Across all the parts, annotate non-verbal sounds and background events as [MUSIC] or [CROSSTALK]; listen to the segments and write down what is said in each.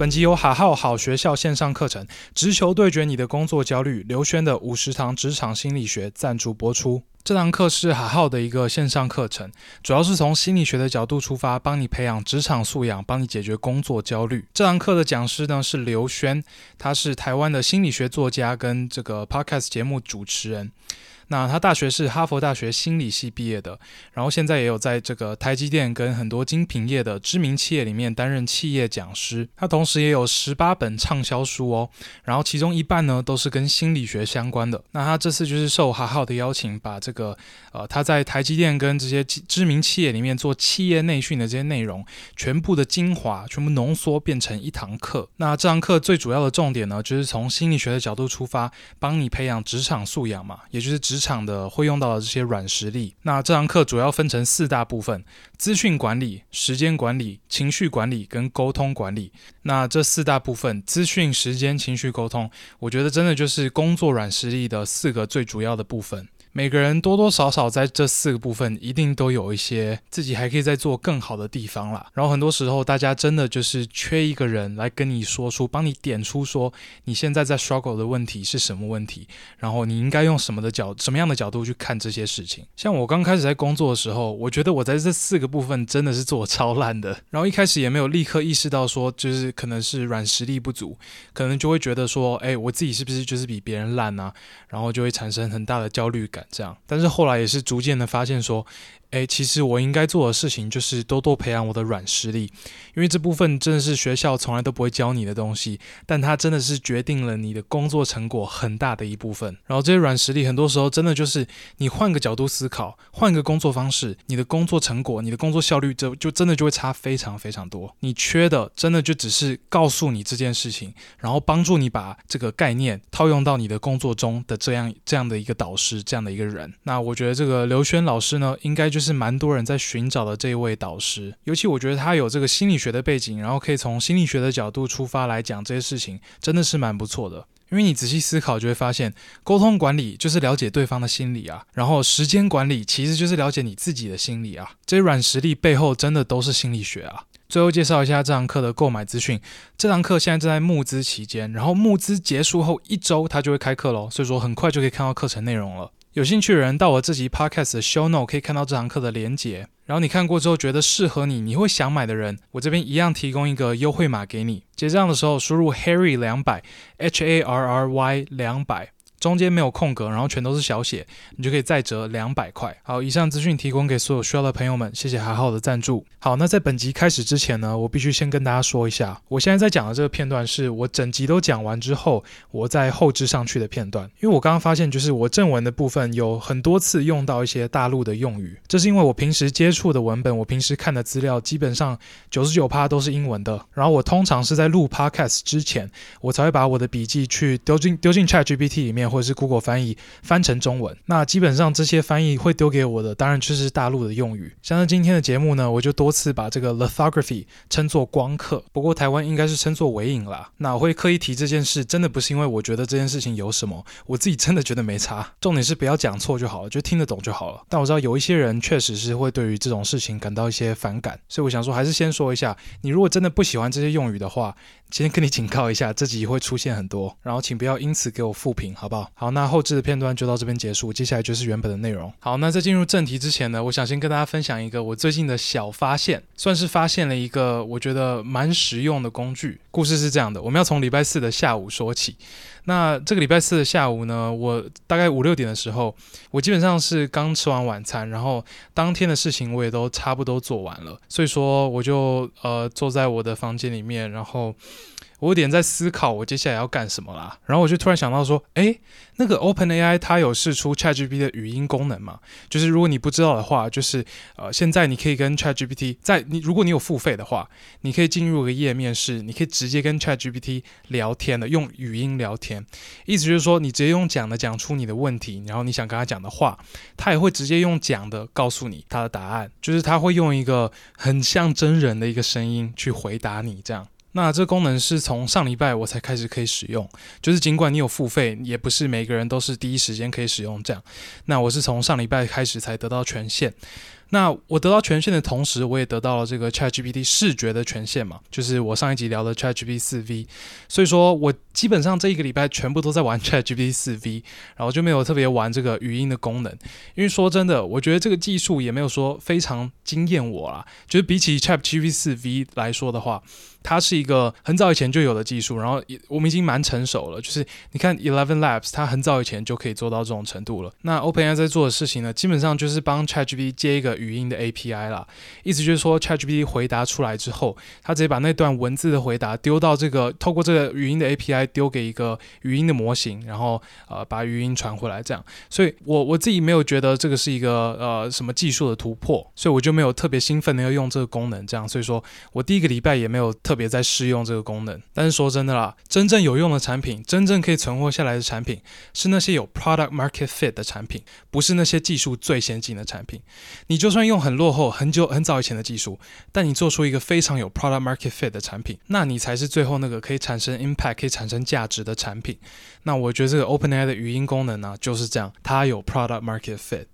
本集由哈浩好学校线上课程《直球对决你的工作焦虑》刘轩的五十堂职场心理学赞助播出。这堂课是哈浩的一个线上课程，主要是从心理学的角度出发，帮你培养职场素养，帮你解决工作焦虑。这堂课的讲师呢是刘轩，他是台湾的心理学作家跟这个 Podcast 节目主持人。那他大学是哈佛大学心理系毕业的，然后现在也有在这个台积电跟很多精品业的知名企业里面担任企业讲师。他同时也有十八本畅销书哦，然后其中一半呢都是跟心理学相关的。那他这次就是受哈浩的邀请，把这个呃他在台积电跟这些知名企业里面做企业内训的这些内容，全部的精华全部浓缩变成一堂课。那这堂课最主要的重点呢，就是从心理学的角度出发，帮你培养职场素养嘛，也就是职场的会用到的这些软实力。那这堂课主要分成四大部分：资讯管理、时间管理、情绪管理跟沟通管理。那这四大部分，资讯、时间、情绪、沟通，我觉得真的就是工作软实力的四个最主要的部分。每个人多多少少在这四个部分一定都有一些自己还可以再做更好的地方啦。然后很多时候大家真的就是缺一个人来跟你说出，帮你点出说你现在在 struggle 的问题是什么问题，然后你应该用什么的角什么样的角度去看这些事情。像我刚开始在工作的时候，我觉得我在这四个部分真的是做超烂的。然后一开始也没有立刻意识到说就是可能是软实力不足，可能就会觉得说，哎，我自己是不是就是比别人烂啊？然后就会产生很大的焦虑感。这样，但是后来也是逐渐的发现说，诶，其实我应该做的事情就是多多培养我的软实力，因为这部分真的是学校从来都不会教你的东西，但它真的是决定了你的工作成果很大的一部分。然后这些软实力很多时候真的就是你换个角度思考，换个工作方式，你的工作成果、你的工作效率就就真的就会差非常非常多。你缺的真的就只是告诉你这件事情，然后帮助你把这个概念套用到你的工作中的这样这样的一个导师，这样的一个人。那我觉得这个刘轩老师呢，应该就。是蛮多人在寻找的这一位导师，尤其我觉得他有这个心理学的背景，然后可以从心理学的角度出发来讲这些事情，真的是蛮不错的。因为你仔细思考，就会发现，沟通管理就是了解对方的心理啊，然后时间管理其实就是了解你自己的心理啊，这些软实力背后真的都是心理学啊。最后介绍一下这堂课的购买资讯，这堂课现在正在募资期间，然后募资结束后一周它就会开课喽，所以说很快就可以看到课程内容了。有兴趣的人到我这集 podcast 的 show note 可以看到这堂课的连结，然后你看过之后觉得适合你，你会想买的人，我这边一样提供一个优惠码给你，结账的时候输入 Harry 两百，H A R R Y 两百。中间没有空格，然后全都是小写，你就可以再折两百块。好，以上资讯提供给所有需要的朋友们，谢谢哈号的赞助。好，那在本集开始之前呢，我必须先跟大家说一下，我现在在讲的这个片段是我整集都讲完之后，我再后置上去的片段。因为我刚刚发现，就是我正文的部分有很多次用到一些大陆的用语，这是因为我平时接触的文本，我平时看的资料基本上九十九趴都是英文的，然后我通常是在录 Podcast 之前，我才会把我的笔记去丢进丢进 ChatGPT 里面。或者是 Google 翻译翻成中文，那基本上这些翻译会丢给我的，当然就是大陆的用语。像是今天的节目呢，我就多次把这个 lithography 称作光刻，不过台湾应该是称作微影啦。那我会刻意提这件事，真的不是因为我觉得这件事情有什么，我自己真的觉得没差。重点是不要讲错就好了，就听得懂就好了。但我知道有一些人确实是会对于这种事情感到一些反感，所以我想说，还是先说一下，你如果真的不喜欢这些用语的话，先跟你警告一下，这集会出现很多，然后请不要因此给我负评，好不好？好，那。后置的片段就到这边结束，接下来就是原本的内容。好，那在进入正题之前呢，我想先跟大家分享一个我最近的小发现，算是发现了一个我觉得蛮实用的工具。故事是这样的，我们要从礼拜四的下午说起。那这个礼拜四的下午呢，我大概五六点的时候，我基本上是刚吃完晚餐，然后当天的事情我也都差不多做完了，所以说我就呃坐在我的房间里面，然后。我有点在思考我接下来要干什么啦，然后我就突然想到说，诶，那个 OpenAI 它有试出 ChatGPT 的语音功能嘛？就是如果你不知道的话，就是呃，现在你可以跟 ChatGPT 在你如果你有付费的话，你可以进入一个页面是你可以直接跟 ChatGPT 聊天的，用语音聊天，意思就是说你直接用讲的讲出你的问题，然后你想跟他讲的话，他也会直接用讲的告诉你他的答案，就是他会用一个很像真人的一个声音去回答你这样。那这功能是从上礼拜我才开始可以使用，就是尽管你有付费，也不是每个人都是第一时间可以使用这样。那我是从上礼拜开始才得到权限。那我得到权限的同时，我也得到了这个 ChatGPT 视觉的权限嘛，就是我上一集聊的 ChatGPT 四 V。所以说我基本上这一个礼拜全部都在玩 [LAUGHS] ChatGPT 四 V，然后就没有特别玩这个语音的功能。因为说真的，我觉得这个技术也没有说非常惊艳我啦，就是比起 ChatGPT 四 V 来说的话。它是一个很早以前就有的技术，然后我们已经蛮成熟了。就是你看 Eleven Labs，它很早以前就可以做到这种程度了。那 OpenAI 在做的事情呢，基本上就是帮 ChatGPT 接一个语音的 API 啦。意思就是说，ChatGPT 回答出来之后，它直接把那段文字的回答丢到这个，透过这个语音的 API 丢给一个语音的模型，然后呃把语音传回来这样。所以我我自己没有觉得这个是一个呃什么技术的突破，所以我就没有特别兴奋的要用这个功能这样。所以说我第一个礼拜也没有。特别在试用这个功能，但是说真的啦，真正有用的产品，真正可以存活下来的产品，是那些有 product market fit 的产品，不是那些技术最先进的产品。你就就算用很落后、很久、很早以前的技术，但你做出一个非常有 product market fit 的产品，那你才是最后那个可以产生 impact、可以产生价值的产品。那我觉得这个 OpenAI 的语音功能呢、就是这样，它有 product market fit。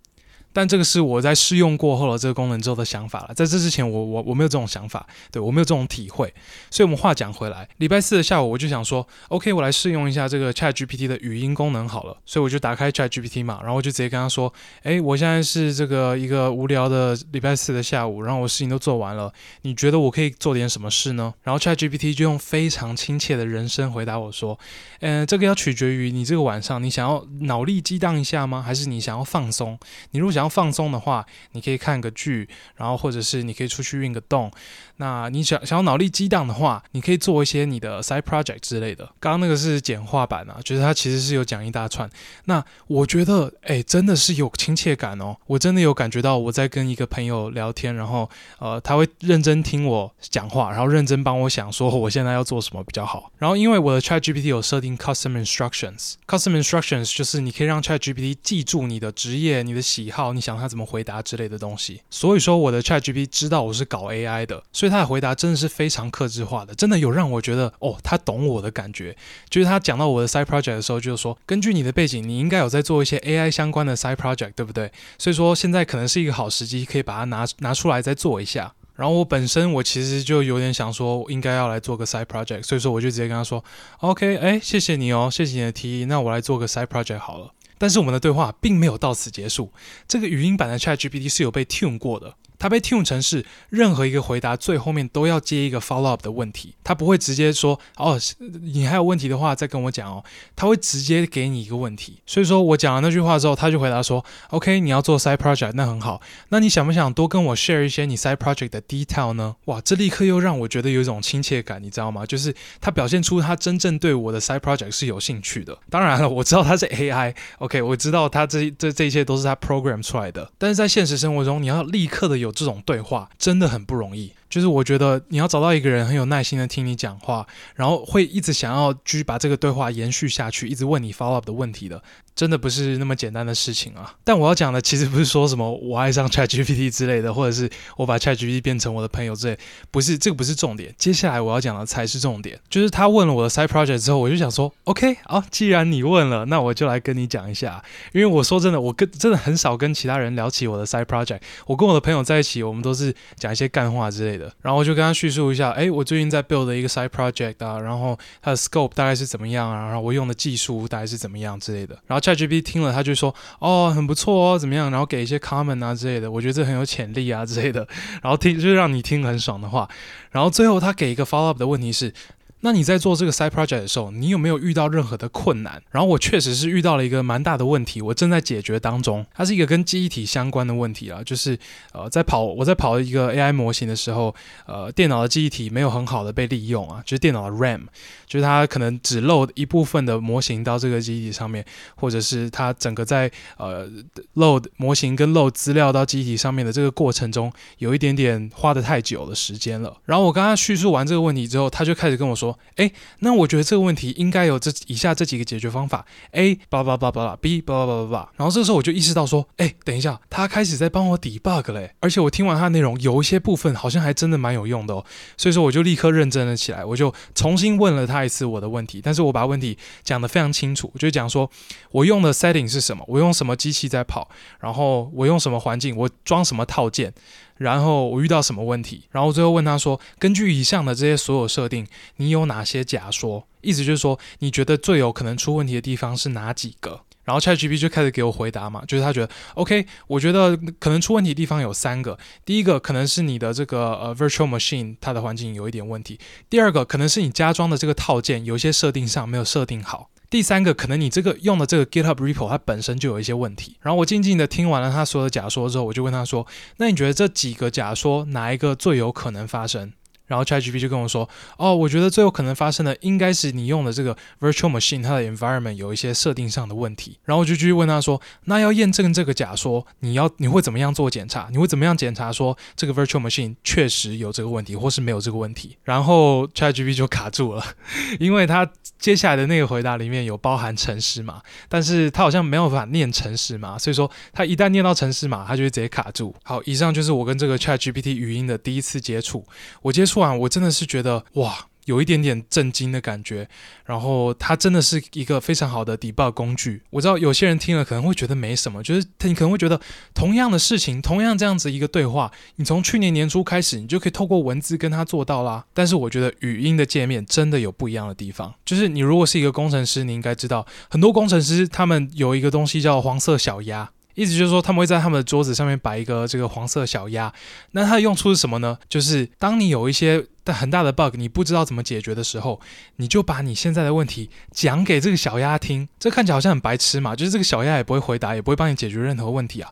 但这个是我在试用过后的这个功能之后的想法了，在这之前我我我没有这种想法，对，我没有这种体会，所以我们话讲回来，礼拜四的下午我就想说，OK，我来试用一下这个 ChatGPT 的语音功能好了，所以我就打开 ChatGPT 嘛，然后我就直接跟他说，诶，我现在是这个一个无聊的礼拜四的下午，然后我事情都做完了，你觉得我可以做点什么事呢？然后 ChatGPT 就用非常亲切的人声回答我说，嗯，这个要取决于你这个晚上你想要脑力激荡一下吗？还是你想要放松？你如果想要放松的话，你可以看个剧，然后或者是你可以出去运个动。那你想想要脑力激荡的话，你可以做一些你的 side project 之类的。刚刚那个是简化版啊，就是它其实是有讲一大串。那我觉得，哎，真的是有亲切感哦。我真的有感觉到我在跟一个朋友聊天，然后呃，他会认真听我讲话，然后认真帮我想说我现在要做什么比较好。然后因为我的 ChatGPT 有设定 custom instructions，custom instructions 就是你可以让 ChatGPT 记住你的职业、你的喜好、你想他怎么回答之类的东西。所以说我的 ChatGPT 知道我是搞 AI 的，所以。所以他的回答真的是非常克制化的，真的有让我觉得哦，他懂我的感觉。就是他讲到我的 side project 的时候，就是说，根据你的背景，你应该有在做一些 AI 相关的 side project，对不对？所以说现在可能是一个好时机，可以把它拿拿出来再做一下。然后我本身我其实就有点想说，应该要来做个 side project，所以说我就直接跟他说，OK，哎，谢谢你哦，谢谢你的提议，那我来做个 side project 好了。但是我们的对话并没有到此结束，这个语音版的 ChatGPT 是有被 tune 过的。它被 tune 成是任何一个回答最后面都要接一个 follow up 的问题，它不会直接说哦，你还有问题的话再跟我讲哦，它会直接给你一个问题。所以说我讲了那句话之后，他就回答说，OK，你要做 side project，那很好，那你想不想多跟我 share 一些你 side project 的 detail 呢？哇，这立刻又让我觉得有一种亲切感，你知道吗？就是他表现出他真正对我的 side project 是有兴趣的。当然了，我知道他是 AI，OK，我知道他这这这一切都是他 program 出来的，但是在现实生活中，你要立刻的有。有这种对话真的很不容易，就是我觉得你要找到一个人很有耐心的听你讲话，然后会一直想要继续把这个对话延续下去，一直问你 follow up 的问题的。真的不是那么简单的事情啊！但我要讲的其实不是说什么我爱上 ChatGPT 之类的，或者是我把 ChatGPT 变成我的朋友之类，不是这个不是重点。接下来我要讲的才是重点，就是他问了我的 side project 之后，我就想说，OK，好，既然你问了，那我就来跟你讲一下。因为我说真的，我跟真的很少跟其他人聊起我的 side project。我跟我的朋友在一起，我们都是讲一些干话之类的。然后我就跟他叙述一下，哎，我最近在 build 的一个 side project 啊，然后它的 scope 大概是怎么样啊，然后我用的技术大概是怎么样之类的。然后 ChatGPT 听了，他就说：“哦，很不错哦，怎么样？”然后给一些 comment 啊之类的，我觉得这很有潜力啊之类的。[LAUGHS] 然后听就是让你听很爽的话。然后最后他给一个 follow up 的问题是。那你在做这个 side project 的时候，你有没有遇到任何的困难？然后我确实是遇到了一个蛮大的问题，我正在解决当中。它是一个跟记忆体相关的问题啊，就是呃，在跑我在跑一个 AI 模型的时候，呃，电脑的记忆体没有很好的被利用啊，就是电脑的 RAM，就是它可能只 load 一部分的模型到这个记忆体上面，或者是它整个在呃 load 模型跟 load 资料到记忆体上面的这个过程中，有一点点花的太久的时间了。然后我刚刚叙述完这个问题之后，他就开始跟我说。说，哎，那我觉得这个问题应该有这以下这几个解决方法。：A，巴拉巴拉巴拉，B，巴拉巴拉巴拉。然后这时候我就意识到说，哎，等一下，他开始在帮我 debug 嘞，而且我听完他的内容，有一些部分好像还真的蛮有用的哦。所以说我就立刻认真了起来，我就重新问了他一次我的问题，但是我把问题讲得非常清楚，就讲说我用的 setting 是什么，我用什么机器在跑，然后我用什么环境，我装什么套件。然后我遇到什么问题？然后最后问他说：“根据以上的这些所有设定，你有哪些假说？意思就是说，你觉得最有可能出问题的地方是哪几个？”然后 ChatGPT 就开始给我回答嘛，就是他觉得 OK，我觉得可能出问题的地方有三个。第一个可能是你的这个呃 Virtual Machine 它的环境有一点问题；第二个可能是你加装的这个套件有一些设定上没有设定好。第三个，可能你这个用的这个 GitHub Repo 它本身就有一些问题。然后我静静的听完了他说的假说之后，我就问他说：“那你觉得这几个假说哪一个最有可能发生？”然后 ChatGPT 就跟我说：“哦，我觉得最有可能发生的应该是你用的这个 Virtual Machine 它的 Environment 有一些设定上的问题。”然后我就继续问他说：“那要验证这个假说，你要你会怎么样做检查？你会怎么样检查说这个 Virtual Machine 确实有这个问题，或是没有这个问题？”然后 ChatGPT 就卡住了，[LAUGHS] 因为他接下来的那个回答里面有包含程式码，但是他好像没有办法念程式码，所以说他一旦念到程式码，他就会直接卡住。好，以上就是我跟这个 ChatGPT 语音的第一次接触，我接触。突然，我真的是觉得哇，有一点点震惊的感觉。然后它真的是一个非常好的 debug 工具。我知道有些人听了可能会觉得没什么，就是你可能会觉得同样的事情，同样这样子一个对话，你从去年年初开始，你就可以透过文字跟它做到啦。但是我觉得语音的界面真的有不一样的地方。就是你如果是一个工程师，你应该知道，很多工程师他们有一个东西叫黄色小鸭。意思就是说，他们会在他们的桌子上面摆一个这个黄色小鸭。那它的用处是什么呢？就是当你有一些很大的 bug，你不知道怎么解决的时候，你就把你现在的问题讲给这个小鸭听。这看起来好像很白痴嘛，就是这个小鸭也不会回答，也不会帮你解决任何问题啊。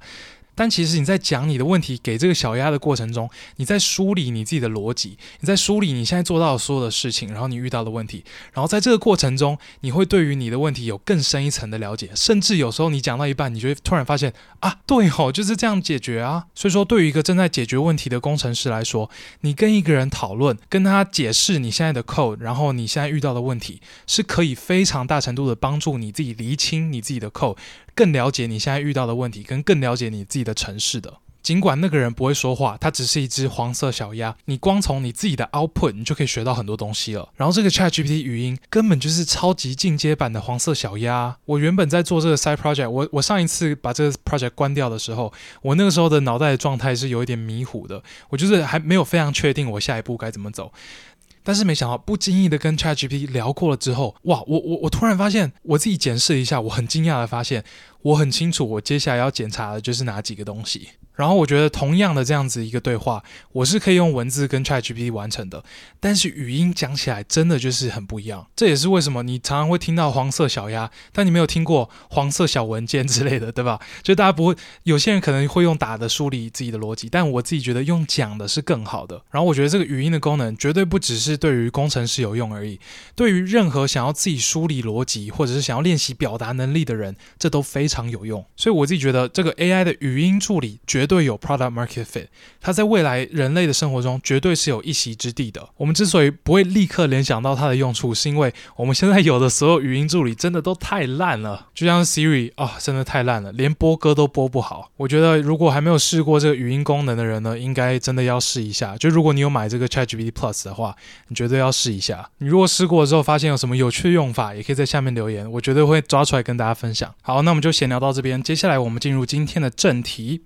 但其实你在讲你的问题给这个小鸭的过程中，你在梳理你自己的逻辑，你在梳理你现在做到的所有的事情，然后你遇到的问题，然后在这个过程中，你会对于你的问题有更深一层的了解，甚至有时候你讲到一半，你就会突然发现啊，对吼，就是这样解决啊。所以说，对于一个正在解决问题的工程师来说，你跟一个人讨论，跟他解释你现在的 code，然后你现在遇到的问题，是可以非常大程度的帮助你自己厘清你自己的 code。更了解你现在遇到的问题，跟更了解你自己的城市的。尽管那个人不会说话，他只是一只黄色小鸭。你光从你自己的 output，你就可以学到很多东西了。然后这个 ChatGPT 语音根本就是超级进阶版的黄色小鸭。我原本在做这个 side project，我我上一次把这个 project 关掉的时候，我那个时候的脑袋的状态是有一点迷糊的，我就是还没有非常确定我下一步该怎么走。但是没想到，不经意的跟 ChatGPT 聊过了之后，哇，我我我突然发现，我自己检视一下，我很惊讶的发现，我很清楚我接下来要检查的就是哪几个东西。然后我觉得同样的这样子一个对话，我是可以用文字跟 ChatGPT 完成的，但是语音讲起来真的就是很不一样。这也是为什么你常常会听到黄色小鸭，但你没有听过黄色小文件之类的，对吧？就大家不会，有些人可能会用打的梳理自己的逻辑，但我自己觉得用讲的是更好的。然后我觉得这个语音的功能绝对不只是对于工程师有用而已，对于任何想要自己梳理逻辑或者是想要练习表达能力的人，这都非常常有用。所以我自己觉得这个 AI 的语音助理绝。对有 product market fit，它在未来人类的生活中绝对是有一席之地的。我们之所以不会立刻联想到它的用处，是因为我们现在有的所有语音助理真的都太烂了，就像 Siri 啊、真的太烂了，连播歌都播不好。我觉得如果还没有试过这个语音功能的人呢，应该真的要试一下。就如果你有买这个 ChatGPT Plus 的话，你绝对要试一下。你如果试过之后发现有什么有趣的用法，也可以在下面留言，我绝对会抓出来跟大家分享。好，那我们就先闲聊到这边，接下来我们进入今天的正题。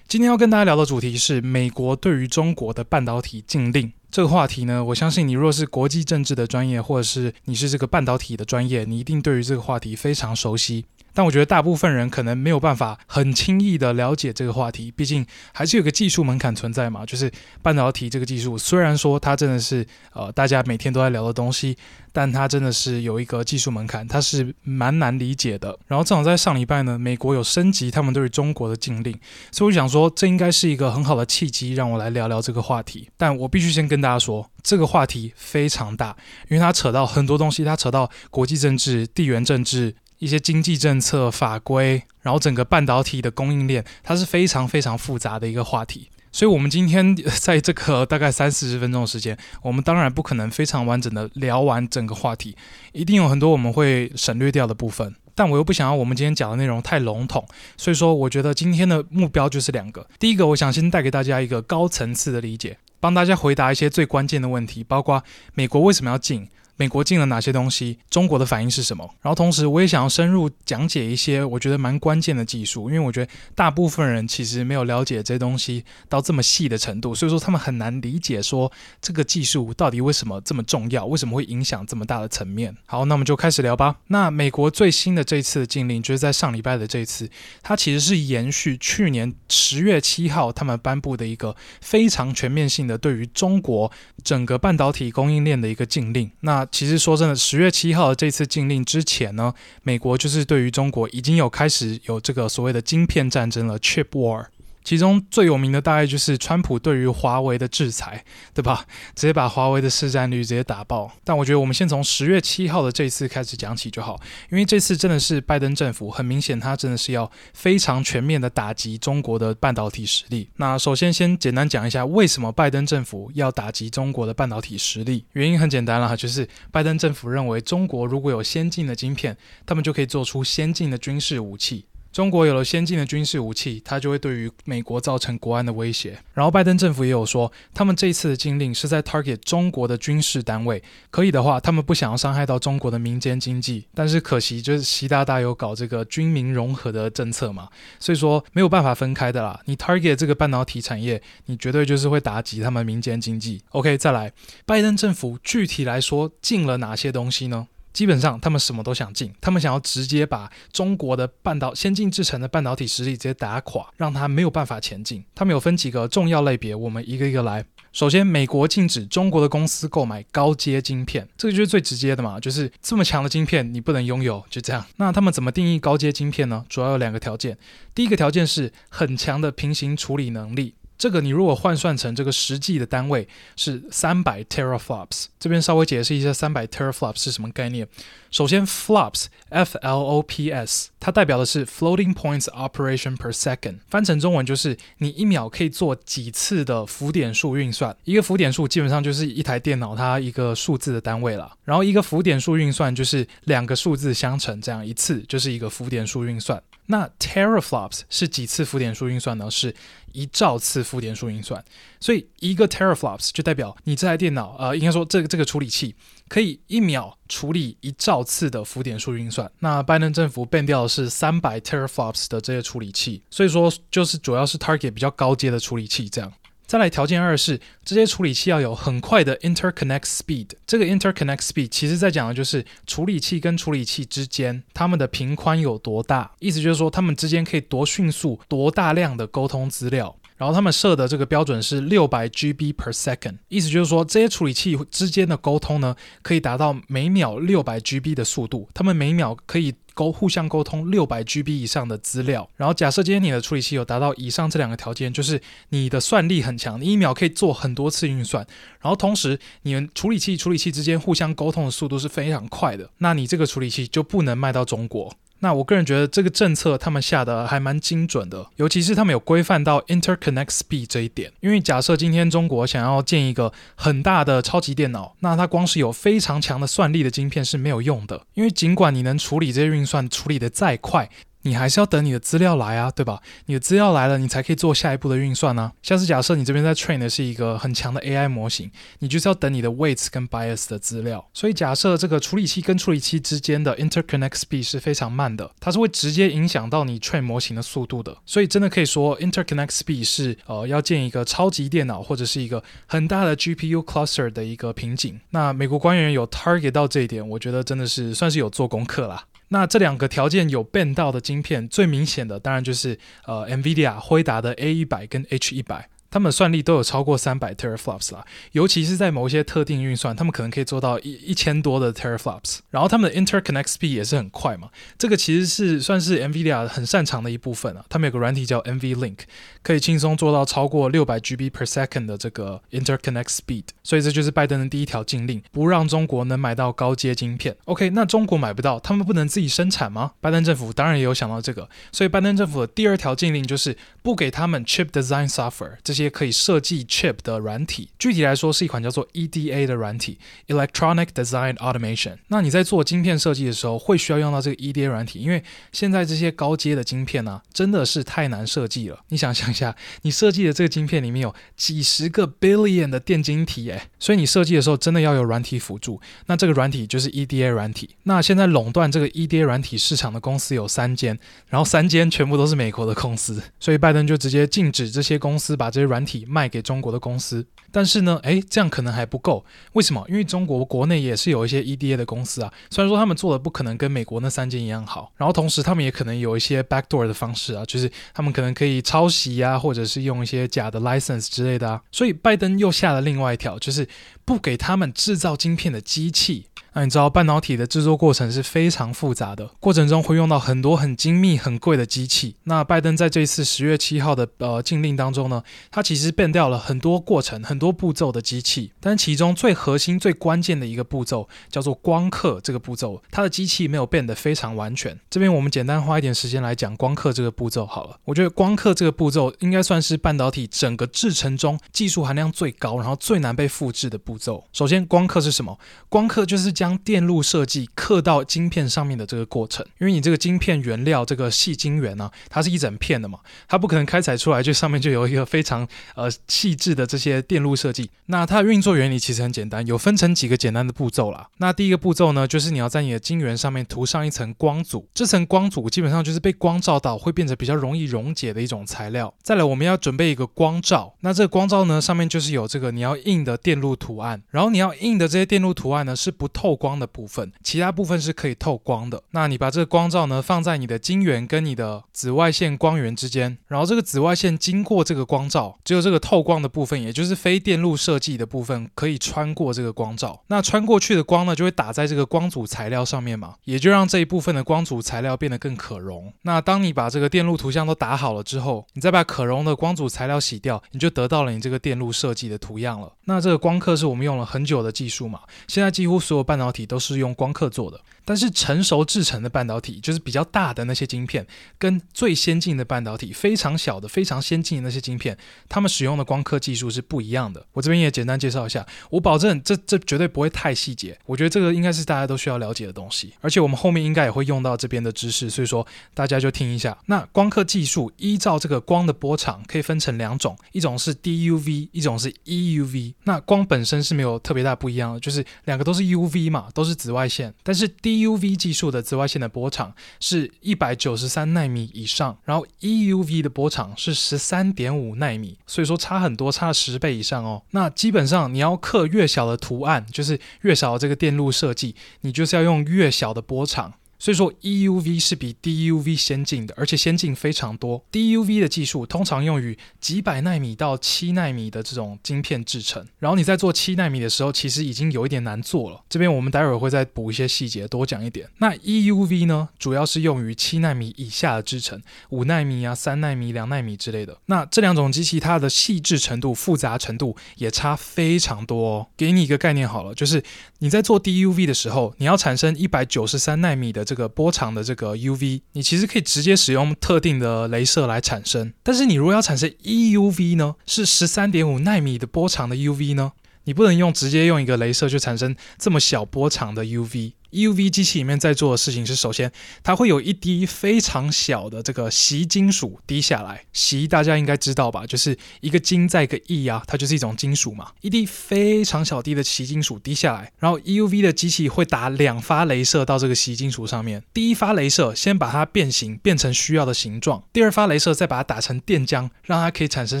今天要跟大家聊的主题是美国对于中国的半导体禁令。这个话题呢，我相信你若是国际政治的专业，或者是你是这个半导体的专业，你一定对于这个话题非常熟悉。但我觉得大部分人可能没有办法很轻易的了解这个话题，毕竟还是有个技术门槛存在嘛。就是半导体这个技术，虽然说它真的是呃大家每天都在聊的东西，但它真的是有一个技术门槛，它是蛮难理解的。然后正好在上礼拜呢，美国有升级他们对于中国的禁令，所以我想说这应该是一个很好的契机，让我来聊聊这个话题。但我必须先跟大家说，这个话题非常大，因为它扯到很多东西，它扯到国际政治、地缘政治。一些经济政策法规，然后整个半导体的供应链，它是非常非常复杂的一个话题。所以，我们今天 [LAUGHS] 在这个大概三四十分钟的时间，我们当然不可能非常完整的聊完整个话题，一定有很多我们会省略掉的部分。但我又不想要我们今天讲的内容太笼统，所以说，我觉得今天的目标就是两个。第一个，我想先带给大家一个高层次的理解，帮大家回答一些最关键的问题，包括美国为什么要禁。美国禁了哪些东西？中国的反应是什么？然后同时，我也想要深入讲解一些我觉得蛮关键的技术，因为我觉得大部分人其实没有了解这些东西到这么细的程度，所以说他们很难理解说这个技术到底为什么这么重要，为什么会影响这么大的层面。好，那我们就开始聊吧。那美国最新的这一次的禁令，就是在上礼拜的这一次，它其实是延续去年十月七号他们颁布的一个非常全面性的对于中国整个半导体供应链的一个禁令。那其实说真的，十月七号的这次禁令之前呢，美国就是对于中国已经有开始有这个所谓的晶片战争了，chip war。其中最有名的大概就是川普对于华为的制裁，对吧？直接把华为的市占率直接打爆。但我觉得我们先从十月七号的这次开始讲起就好，因为这次真的是拜登政府很明显，他真的是要非常全面的打击中国的半导体实力。那首先先简单讲一下，为什么拜登政府要打击中国的半导体实力？原因很简单啦，就是拜登政府认为中国如果有先进的晶片，他们就可以做出先进的军事武器。中国有了先进的军事武器，它就会对于美国造成国安的威胁。然后拜登政府也有说，他们这一次的禁令是在 target 中国的军事单位，可以的话，他们不想要伤害到中国的民间经济。但是可惜就是习大大有搞这个军民融合的政策嘛，所以说没有办法分开的啦。你 target 这个半导体产业，你绝对就是会打击他们民间经济。OK，再来，拜登政府具体来说禁了哪些东西呢？基本上，他们什么都想禁，他们想要直接把中国的半导先进制程的半导体实力直接打垮，让它没有办法前进。他们有分几个重要类别，我们一个一个来。首先，美国禁止中国的公司购买高阶晶片，这个就是最直接的嘛，就是这么强的晶片你不能拥有，就这样。那他们怎么定义高阶晶片呢？主要有两个条件，第一个条件是很强的平行处理能力。这个你如果换算成这个实际的单位是三百 teraflops，这边稍微解释一下三百 teraflops 是什么概念。首先，flops，f l o p s，它代表的是 floating points operation per second，翻成中文就是你一秒可以做几次的浮点数运算。一个浮点数基本上就是一台电脑它一个数字的单位了，然后一个浮点数运算就是两个数字相乘，这样一次就是一个浮点数运算。那 teraflops 是几次浮点数运算呢？是一兆次浮点数运算。所以一个 teraflops 就代表你这台电脑，呃，应该说这个这个处理器可以一秒处理一兆次的浮点数运算。那拜登政府变掉的是三百 teraflops 的这些处理器，所以说就是主要是 target 比较高阶的处理器这样。再来条件二是，这些处理器要有很快的 interconnect speed。这个 interconnect speed 其实在讲的就是处理器跟处理器之间它们的频宽有多大，意思就是说它们之间可以多迅速、多大量的沟通资料。然后他们设的这个标准是六百 GB per second，意思就是说这些处理器之间的沟通呢，可以达到每秒六百 GB 的速度，他们每秒可以沟互相沟通六百 GB 以上的资料。然后假设今天你的处理器有达到以上这两个条件，就是你的算力很强，你一秒可以做很多次运算，然后同时你们处理器处理器之间互相沟通的速度是非常快的，那你这个处理器就不能卖到中国。那我个人觉得这个政策他们下的还蛮精准的，尤其是他们有规范到 interconnect speed 这一点。因为假设今天中国想要建一个很大的超级电脑，那它光是有非常强的算力的晶片是没有用的，因为尽管你能处理这些运算处理得再快。你还是要等你的资料来啊，对吧？你的资料来了，你才可以做下一步的运算呢、啊。像是假设你这边在 train 的是一个很强的 AI 模型，你就是要等你的 weights 跟 bias 的资料。所以假设这个处理器跟处理器之间的 interconnect speed 是非常慢的，它是会直接影响到你 train 模型的速度的。所以真的可以说 interconnect speed 是呃要建一个超级电脑或者是一个很大的 GPU cluster 的一个瓶颈。那美国官员有 target 到这一点，我觉得真的是算是有做功课啦。那这两个条件有变道的晶片，最明显的当然就是呃，NVIDIA 辉达的 A 一百跟 H 一百。他们算力都有超过三百 teraflops 啦，尤其是在某一些特定运算，他们可能可以做到一一千多的 teraflops。然后他们的 interconnect speed 也是很快嘛，这个其实是算是 NVIDIA 很擅长的一部分啊。他们有个软体叫 NVLink，可以轻松做到超过六百 GB per second 的这个 interconnect speed。所以这就是拜登的第一条禁令，不让中国能买到高阶晶片。OK，那中国买不到，他们不能自己生产吗？拜登政府当然也有想到这个，所以拜登政府的第二条禁令就是不给他们 chip design software 这些。些可以设计 chip 的软体，具体来说是一款叫做 EDA 的软体 （Electronic Design Automation）。那你在做晶片设计的时候，会需要用到这个 EDA 软体，因为现在这些高阶的晶片呢、啊，真的是太难设计了。你想象一下，你设计的这个晶片里面有几十个 billion 的电晶体，诶，所以你设计的时候真的要有软体辅助。那这个软体就是 EDA 软体。那现在垄断这个 EDA 软体市场的公司有三间，然后三间全部都是美国的公司，所以拜登就直接禁止这些公司把这些软体卖给中国的公司。但是呢，诶，这样可能还不够。为什么？因为中国国内也是有一些 EDA 的公司啊，虽然说他们做的不可能跟美国那三间一样好，然后同时他们也可能有一些 backdoor 的方式啊，就是他们可能可以抄袭啊，或者是用一些假的 license 之类的啊。所以拜登又下了另外一条，就是不给他们制造晶片的机器。那你知道半导体的制作过程是非常复杂的，过程中会用到很多很精密、很贵的机器。那拜登在这一次十月七号的呃禁令当中呢，他其实变掉了很多过程、很多步骤的机器，但其中最核心、最关键的一个步骤叫做光刻这个步骤，它的机器没有变得非常完全。这边我们简单花一点时间来讲光刻这个步骤好了。我觉得光刻这个步骤应该算是半导体整个制程中技术含量最高，然后最难被复制的步骤。首先，光刻是什么？光刻就是将将电路设计刻到晶片上面的这个过程，因为你这个晶片原料这个细晶圆呢、它是一整片的嘛，它不可能开采出来就上面就有一个非常呃细致的这些电路设计。那它的运作原理其实很简单，有分成几个简单的步骤啦。那第一个步骤呢，就是你要在你的晶圆上面涂上一层光阻，这层光阻基本上就是被光照到会变成比较容易溶解的一种材料。再来，我们要准备一个光罩，那这个光罩呢，上面就是有这个你要印的电路图案，然后你要印的这些电路图案呢是不透光的部分，其他部分是可以透光的。那你把这个光罩呢放在你的晶圆跟你的紫外线光源之间，然后这个紫外线经过这个光罩，只有这个透光的部分，也就是非电路设计的部分可以穿过这个光罩。那穿过去的光呢，就会打在这个光阻材料上面嘛，也就让这一部分的光阻材料变得更可溶。那当你把这个电路图像都打好了之后，你再把可溶的光阻材料洗掉，你就得到了你这个电路设计的图样了。那这个光刻是我们用了很久的技术嘛，现在几乎所有半半导体都是用光刻做的。但是成熟制成的半导体，就是比较大的那些晶片，跟最先进的半导体，非常小的、非常先进的那些晶片，他们使用的光刻技术是不一样的。我这边也简单介绍一下，我保证这这绝对不会太细节。我觉得这个应该是大家都需要了解的东西，而且我们后面应该也会用到这边的知识，所以说大家就听一下。那光刻技术依照这个光的波长可以分成两种，一种是 DUV，一种是 EUV。那光本身是没有特别大不一样的，就是两个都是 UV 嘛，都是紫外线，但是 D EUV 技术的紫外线的波长是一百九十三纳米以上，然后 EUV 的波长是十三点五纳米，所以说差很多，差十倍以上哦。那基本上你要刻越小的图案，就是越少的这个电路设计，你就是要用越小的波长。所以说，EUV 是比 DUV 先进的，而且先进非常多。DUV 的技术通常用于几百纳米到七纳米的这种晶片制程。然后你在做七纳米的时候，其实已经有一点难做了。这边我们待会儿会再补一些细节，多讲一点。那 EUV 呢，主要是用于七纳米以下的制程，五纳米啊、三纳米、两纳米之类的。那这两种机器它的细致程度、复杂程度也差非常多哦。给你一个概念好了，就是你在做 DUV 的时候，你要产生一百九十三纳米的。这个波长的这个 UV，你其实可以直接使用特定的镭射来产生。但是你如果要产生 EUV 呢，是十三点五纳米的波长的 UV 呢，你不能用直接用一个镭射去产生这么小波长的 UV。UV 机器里面在做的事情是，首先它会有一滴非常小的这个锡金属滴下来。锡大家应该知道吧，就是一个金再一个銥啊，它就是一种金属嘛。一滴非常小滴的锡金属滴下来，然后 UV 的机器会打两发镭射到这个锡金属上面。第一发镭射先把它变形，变成需要的形状；第二发镭射再把它打成电浆，让它可以产生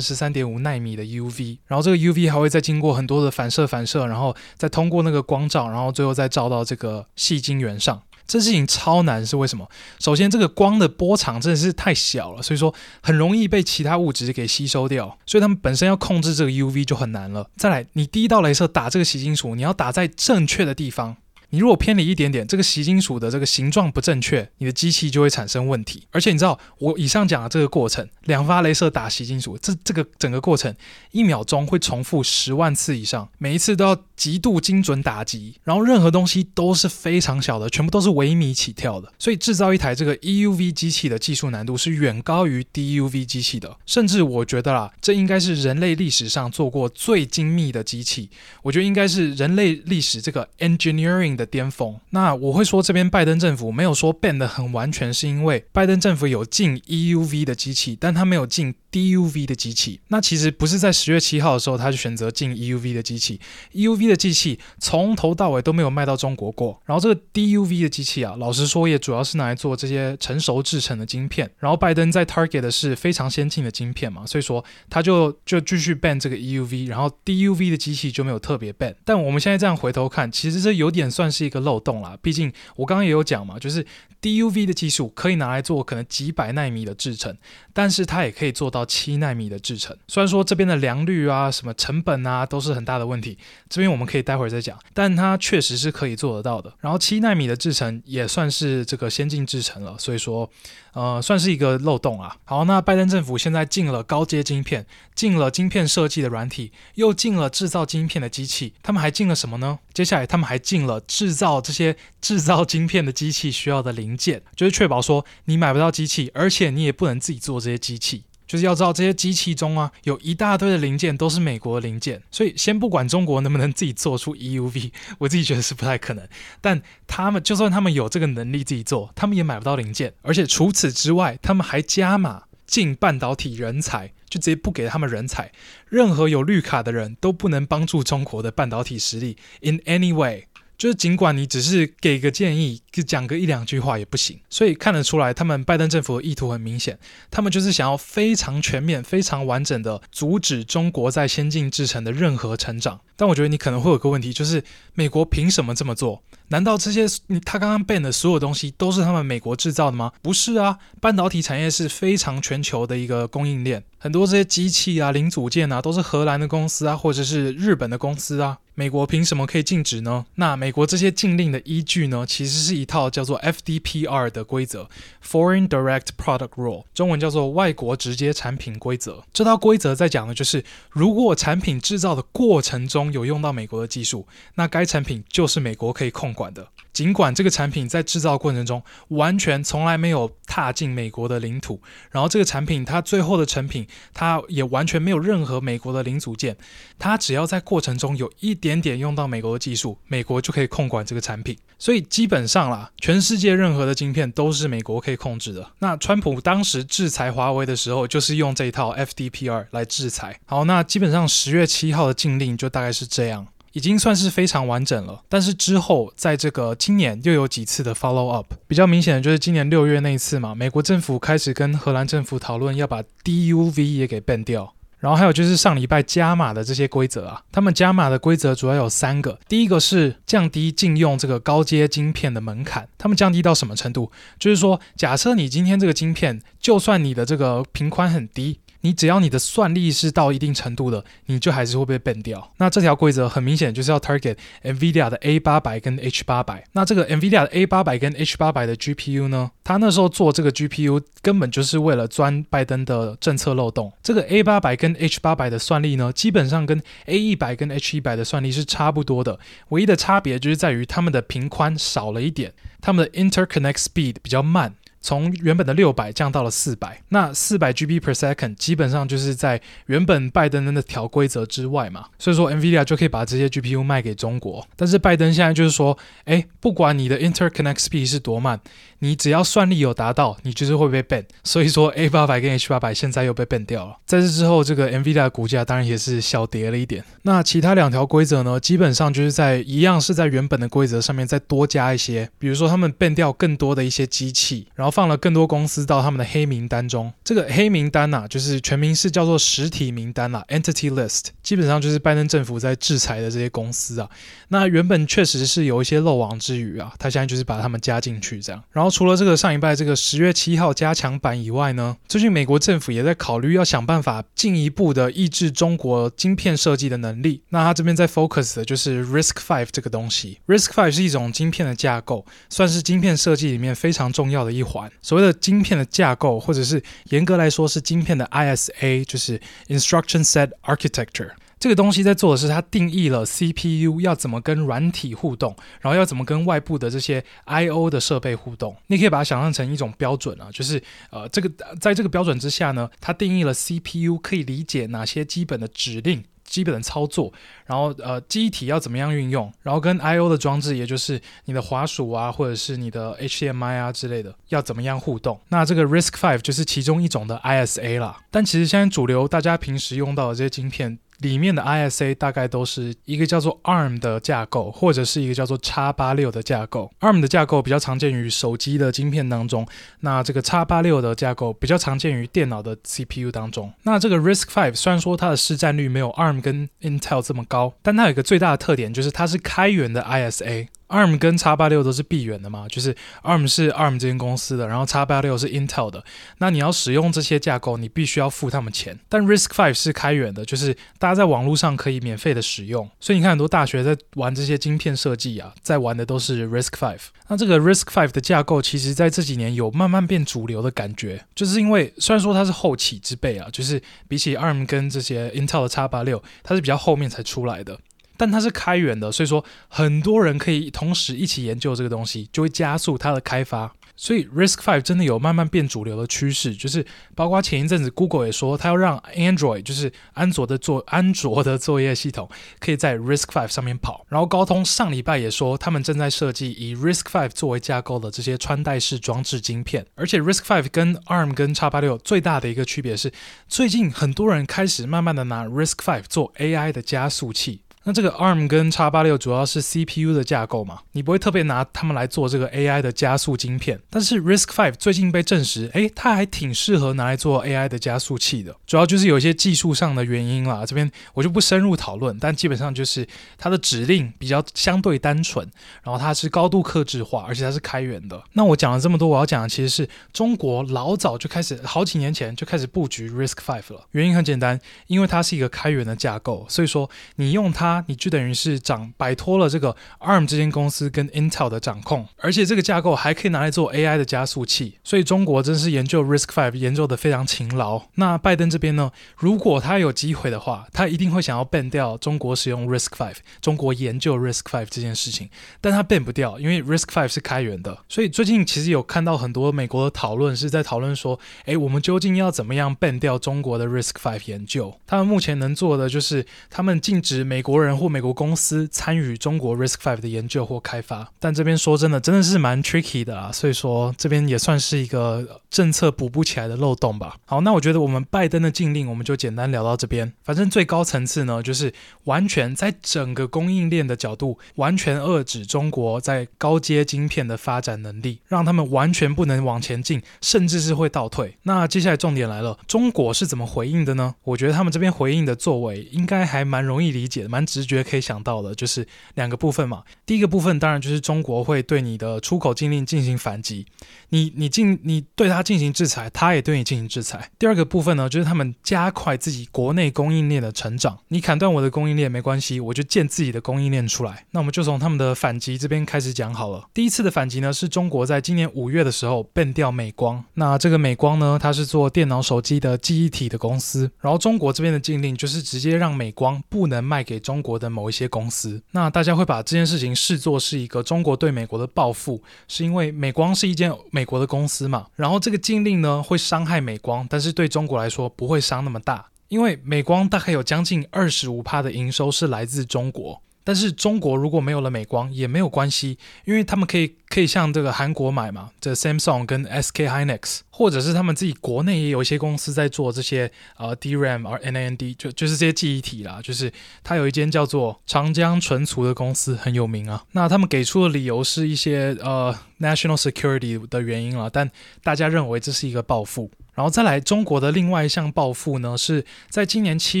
十三点五纳米的 UV。然后这个 UV 还会再经过很多的反射反射，然后再通过那个光照，然后最后再照到这个。矽晶圆上，这事情超难，是为什么？首先，这个光的波长真的是太小了，所以说很容易被其他物质给吸收掉，所以他们本身要控制这个 UV 就很难了。再来，你第一道镭射打这个吸金属，你要打在正确的地方。你如果偏离一点点，这个锡金属的这个形状不正确，你的机器就会产生问题。而且你知道，我以上讲的这个过程，两发镭射打锡金属，这这个整个过程一秒钟会重复十万次以上，每一次都要极度精准打击，然后任何东西都是非常小的，全部都是微米起跳的。所以制造一台这个 EUV 机器的技术难度是远高于 DUV 机器的，甚至我觉得啦，这应该是人类历史上做过最精密的机器。我觉得应该是人类历史这个 engineering 的巅峰。那我会说这边拜登政府没有说 ban 得很完全，是因为拜登政府有进 EUV 的机器，但他没有进 DUV 的机器。那其实不是在十月七号的时候他就选择进 EUV 的机器，EUV 的机器从头到尾都没有卖到中国过。然后这个 DUV 的机器啊，老实说也主要是拿来做这些成熟制程的晶片。然后拜登在 target 的是非常先进的晶片嘛，所以说他就就继续 ban 这个 EUV，然后 DUV 的机器就没有特别 ban。但我们现在这样回头看，其实这有点算算是一个漏洞啦。毕竟我刚刚也有讲嘛，就是 DUV 的技术可以拿来做可能几百纳米的制程，但是它也可以做到七纳米的制程。虽然说这边的良率啊、什么成本啊都是很大的问题，这边我们可以待会儿再讲，但它确实是可以做得到的。然后七纳米的制程也算是这个先进制程了，所以说。呃，算是一个漏洞啊。好，那拜登政府现在进了高阶晶片，进了晶片设计的软体，又进了制造晶片的机器，他们还进了什么呢？接下来他们还进了制造这些制造晶片的机器需要的零件，就是确保说你买不到机器，而且你也不能自己做这些机器。就是要知道这些机器中啊，有一大堆的零件都是美国的零件，所以先不管中国能不能自己做出 EUV，[LAUGHS] 我自己觉得是不太可能。但他们就算他们有这个能力自己做，他们也买不到零件，而且除此之外，他们还加码进半导体人才，就直接不给他们人才，任何有绿卡的人都不能帮助中国的半导体实力 in any way。就是尽管你只是给个建议，就讲个一两句话也不行，所以看得出来，他们拜登政府的意图很明显，他们就是想要非常全面、非常完整的阻止中国在先进制程的任何成长。但我觉得你可能会有个问题，就是美国凭什么这么做？难道这些他刚刚 ban 的所有东西都是他们美国制造的吗？不是啊，半导体产业是非常全球的一个供应链，很多这些机器啊、零组件啊，都是荷兰的公司啊，或者是日本的公司啊。美国凭什么可以禁止呢？那美国这些禁令的依据呢？其实是以套叫做 FDPR 的规则，Foreign Direct Product Rule，中文叫做外国直接产品规则。这套规则在讲的就是，如果产品制造的过程中有用到美国的技术，那该产品就是美国可以控管的。尽管这个产品在制造过程中完全从来没有踏进美国的领土，然后这个产品它最后的成品，它也完全没有任何美国的零组件，它只要在过程中有一点点用到美国的技术，美国就可以控管这个产品。所以基本上啦，全世界任何的晶片都是美国可以控制的。那川普当时制裁华为的时候，就是用这一套 FDPR 来制裁。好，那基本上十月七号的禁令就大概是这样。已经算是非常完整了，但是之后在这个今年又有几次的 follow up，比较明显的就是今年六月那一次嘛，美国政府开始跟荷兰政府讨论要把 DUV 也给 ban 掉，然后还有就是上礼拜加码的这些规则啊，他们加码的规则主要有三个，第一个是降低禁用这个高阶晶片的门槛，他们降低到什么程度？就是说，假设你今天这个晶片，就算你的这个频宽很低。你只要你的算力是到一定程度的，你就还是会被 ban 掉。那这条规则很明显就是要 target NVIDIA 的 A 八百跟 H 八百。那这个 NVIDIA 的 A 八百跟 H 八百的 GPU 呢，它那时候做这个 GPU 根本就是为了钻拜登的政策漏洞。这个 A 八百跟 H 八百的算力呢，基本上跟 A 一百跟 H 一百的算力是差不多的，唯一的差别就是在于它们的频宽少了一点，它们的 interconnect speed 比较慢。从原本的六百降到了四百，那四百 GB per second 基本上就是在原本拜登的那条规则之外嘛，所以说 NVIDIA 就可以把这些 GPU 卖给中国。但是拜登现在就是说，哎，不管你的 interconnect speed 是多慢，你只要算力有达到，你就是会被 ban。所以说 A 八百跟 H 八百现在又被 ban 掉了。在这之后，这个 NVIDIA 的股价当然也是小跌了一点。那其他两条规则呢，基本上就是在一样是在原本的规则上面再多加一些，比如说他们 ban 掉更多的一些机器，然后放了更多公司到他们的黑名单中。这个黑名单呐、就是全名是叫做实体名单啦 （Entity List），基本上就是拜登政府在制裁的这些公司啊。那原本确实是有一些漏网之鱼啊，他现在就是把他们加进去这样。然后除了这个上一拜这个十月七号加强版以外呢，最近美国政府也在考虑要想办法进一步的抑制中国晶片设计的能力。那他这边在 focus 的就是 Risk Five 这个东西。Risk Five 是一种晶片的架构，算是晶片设计里面非常重要的一环。所谓的晶片的架构，或者是严格来说是晶片的 ISA，就是 Instruction Set Architecture。这个东西在做的是它定义了 CPU 要怎么跟软体互动，然后要怎么跟外部的这些 I/O 的设备互动。你可以把它想象成一种标准啊，就是呃，这个在这个标准之下呢，它定义了 CPU 可以理解哪些基本的指令。基本的操作，然后呃，记忆体要怎么样运用，然后跟 I/O 的装置，也就是你的滑鼠啊，或者是你的 HDMI 啊之类的，要怎么样互动？那这个 Risk Five 就是其中一种的 ISA 啦。但其实现在主流大家平时用到的这些晶片。里面的 ISA 大概都是一个叫做 ARM 的架构，或者是一个叫做 X86 的架构。ARM 的架构比较常见于手机的晶片当中，那这个 X86 的架构比较常见于电脑的 CPU 当中。那这个 RISC-V 虽然说它的市占率没有 ARM 跟 Intel 这么高，但它有一个最大的特点，就是它是开源的 ISA。ARM 跟叉八六都是闭源的嘛，就是 ARM 是 ARM 这间公司的，然后叉八六是 Intel 的。那你要使用这些架构，你必须要付他们钱。但 RISC-V 是开源的，就是大家在网络上可以免费的使用。所以你看很多大学在玩这些晶片设计啊，在玩的都是 RISC-V。那这个 RISC-V 的架构，其实在这几年有慢慢变主流的感觉，就是因为虽然说它是后起之辈啊，就是比起 ARM 跟这些 Intel 的叉八六它是比较后面才出来的。但它是开源的，所以说很多人可以同时一起研究这个东西，就会加速它的开发。所以，Risk Five 真的有慢慢变主流的趋势，就是包括前一阵子 Google 也说，它要让 Android 就是安卓的作安卓的作业系统可以在 Risk Five 上面跑。然后高通上礼拜也说，他们正在设计以 Risk Five 作为架构的这些穿戴式装置晶片。而且，Risk Five 跟 ARM 跟 X86 最大的一个区别是，最近很多人开始慢慢的拿 Risk Five 做 AI 的加速器。那这个 ARM 跟 X86 主要是 CPU 的架构嘛，你不会特别拿它们来做这个 AI 的加速晶片。但是 RISC-V 最近被证实，诶，它还挺适合拿来做 AI 的加速器的。主要就是有一些技术上的原因啦，这边我就不深入讨论。但基本上就是它的指令比较相对单纯，然后它是高度克制化，而且它是开源的。那我讲了这么多，我要讲的其实是中国老早就开始，好几年前就开始布局 RISC-V 了。原因很简单，因为它是一个开源的架构，所以说你用它。你就等于是掌摆脱了这个 ARM 这间公司跟 Intel 的掌控，而且这个架构还可以拿来做 AI 的加速器，所以中国真是研究 RISC-V 研究的非常勤劳。那拜登这边呢，如果他有机会的话，他一定会想要 ban 掉中国使用 RISC-V，中国研究 RISC-V 这件事情，但他 ban 不掉，因为 RISC-V 是开源的。所以最近其实有看到很多美国的讨论是在讨论说，诶，我们究竟要怎么样 ban 掉中国的 RISC-V 研究？他们目前能做的就是他们禁止美国人人或美国公司参与中国 Risk Five 的研究或开发，但这边说真的，真的是蛮 tricky 的啊，所以说这边也算是一个政策补不起来的漏洞吧。好，那我觉得我们拜登的禁令，我们就简单聊到这边。反正最高层次呢，就是完全在整个供应链的角度，完全遏制中国在高阶晶片的发展能力，让他们完全不能往前进，甚至是会倒退。那接下来重点来了，中国是怎么回应的呢？我觉得他们这边回应的作为，应该还蛮容易理解的，蛮直觉可以。想到的就是两个部分嘛。第一个部分当然就是中国会对你的出口禁令进行反击，你你进你对他进行制裁，他也对你进行制裁。第二个部分呢，就是他们加快自己国内供应链的成长。你砍断我的供应链没关系，我就建自己的供应链出来。那我们就从他们的反击这边开始讲好了。第一次的反击呢，是中国在今年五月的时候 ban 掉美光。那这个美光呢，它是做电脑手机的记忆体的公司。然后中国这边的禁令就是直接让美光不能卖给中中国的某一些。公司，那大家会把这件事情视作是一个中国对美国的报复，是因为美光是一间美国的公司嘛？然后这个禁令呢会伤害美光，但是对中国来说不会伤那么大，因为美光大概有将近二十五趴的营收是来自中国。但是中国如果没有了美光也没有关系，因为他们可以可以向这个韩国买嘛，这 Samsung 跟 SK Hynix，或者是他们自己国内也有一些公司在做这些呃 DRAM 而 NAND 就就是这些记忆体啦，就是它有一间叫做长江存储的公司很有名啊。那他们给出的理由是一些呃 national security 的原因啦，但大家认为这是一个报复。然后再来，中国的另外一项暴富呢，是在今年七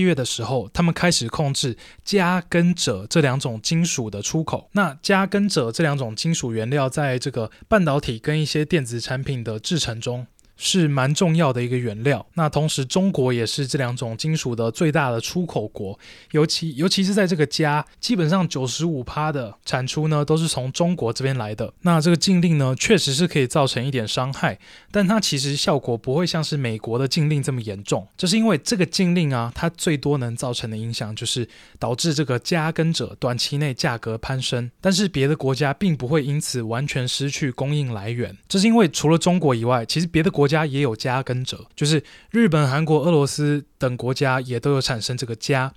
月的时候，他们开始控制镓跟锗这两种金属的出口。那镓跟锗这两种金属原料，在这个半导体跟一些电子产品的制成中，是蛮重要的一个原料。那同时，中国也是这两种金属的最大的出口国，尤其尤其是在这个镓，基本上九十五趴的产出呢都是从中国这边来的。那这个禁令呢，确实是可以造成一点伤害，但它其实效果不会像是美国的禁令这么严重。这是因为这个禁令啊，它最多能造成的影响就是导致这个加跟者短期内价格攀升，但是别的国家并不会因此完全失去供应来源。这是因为除了中国以外，其实别的国国家也有镓跟者，就是日本、韩国、俄罗斯等国家也都有产生这个镓，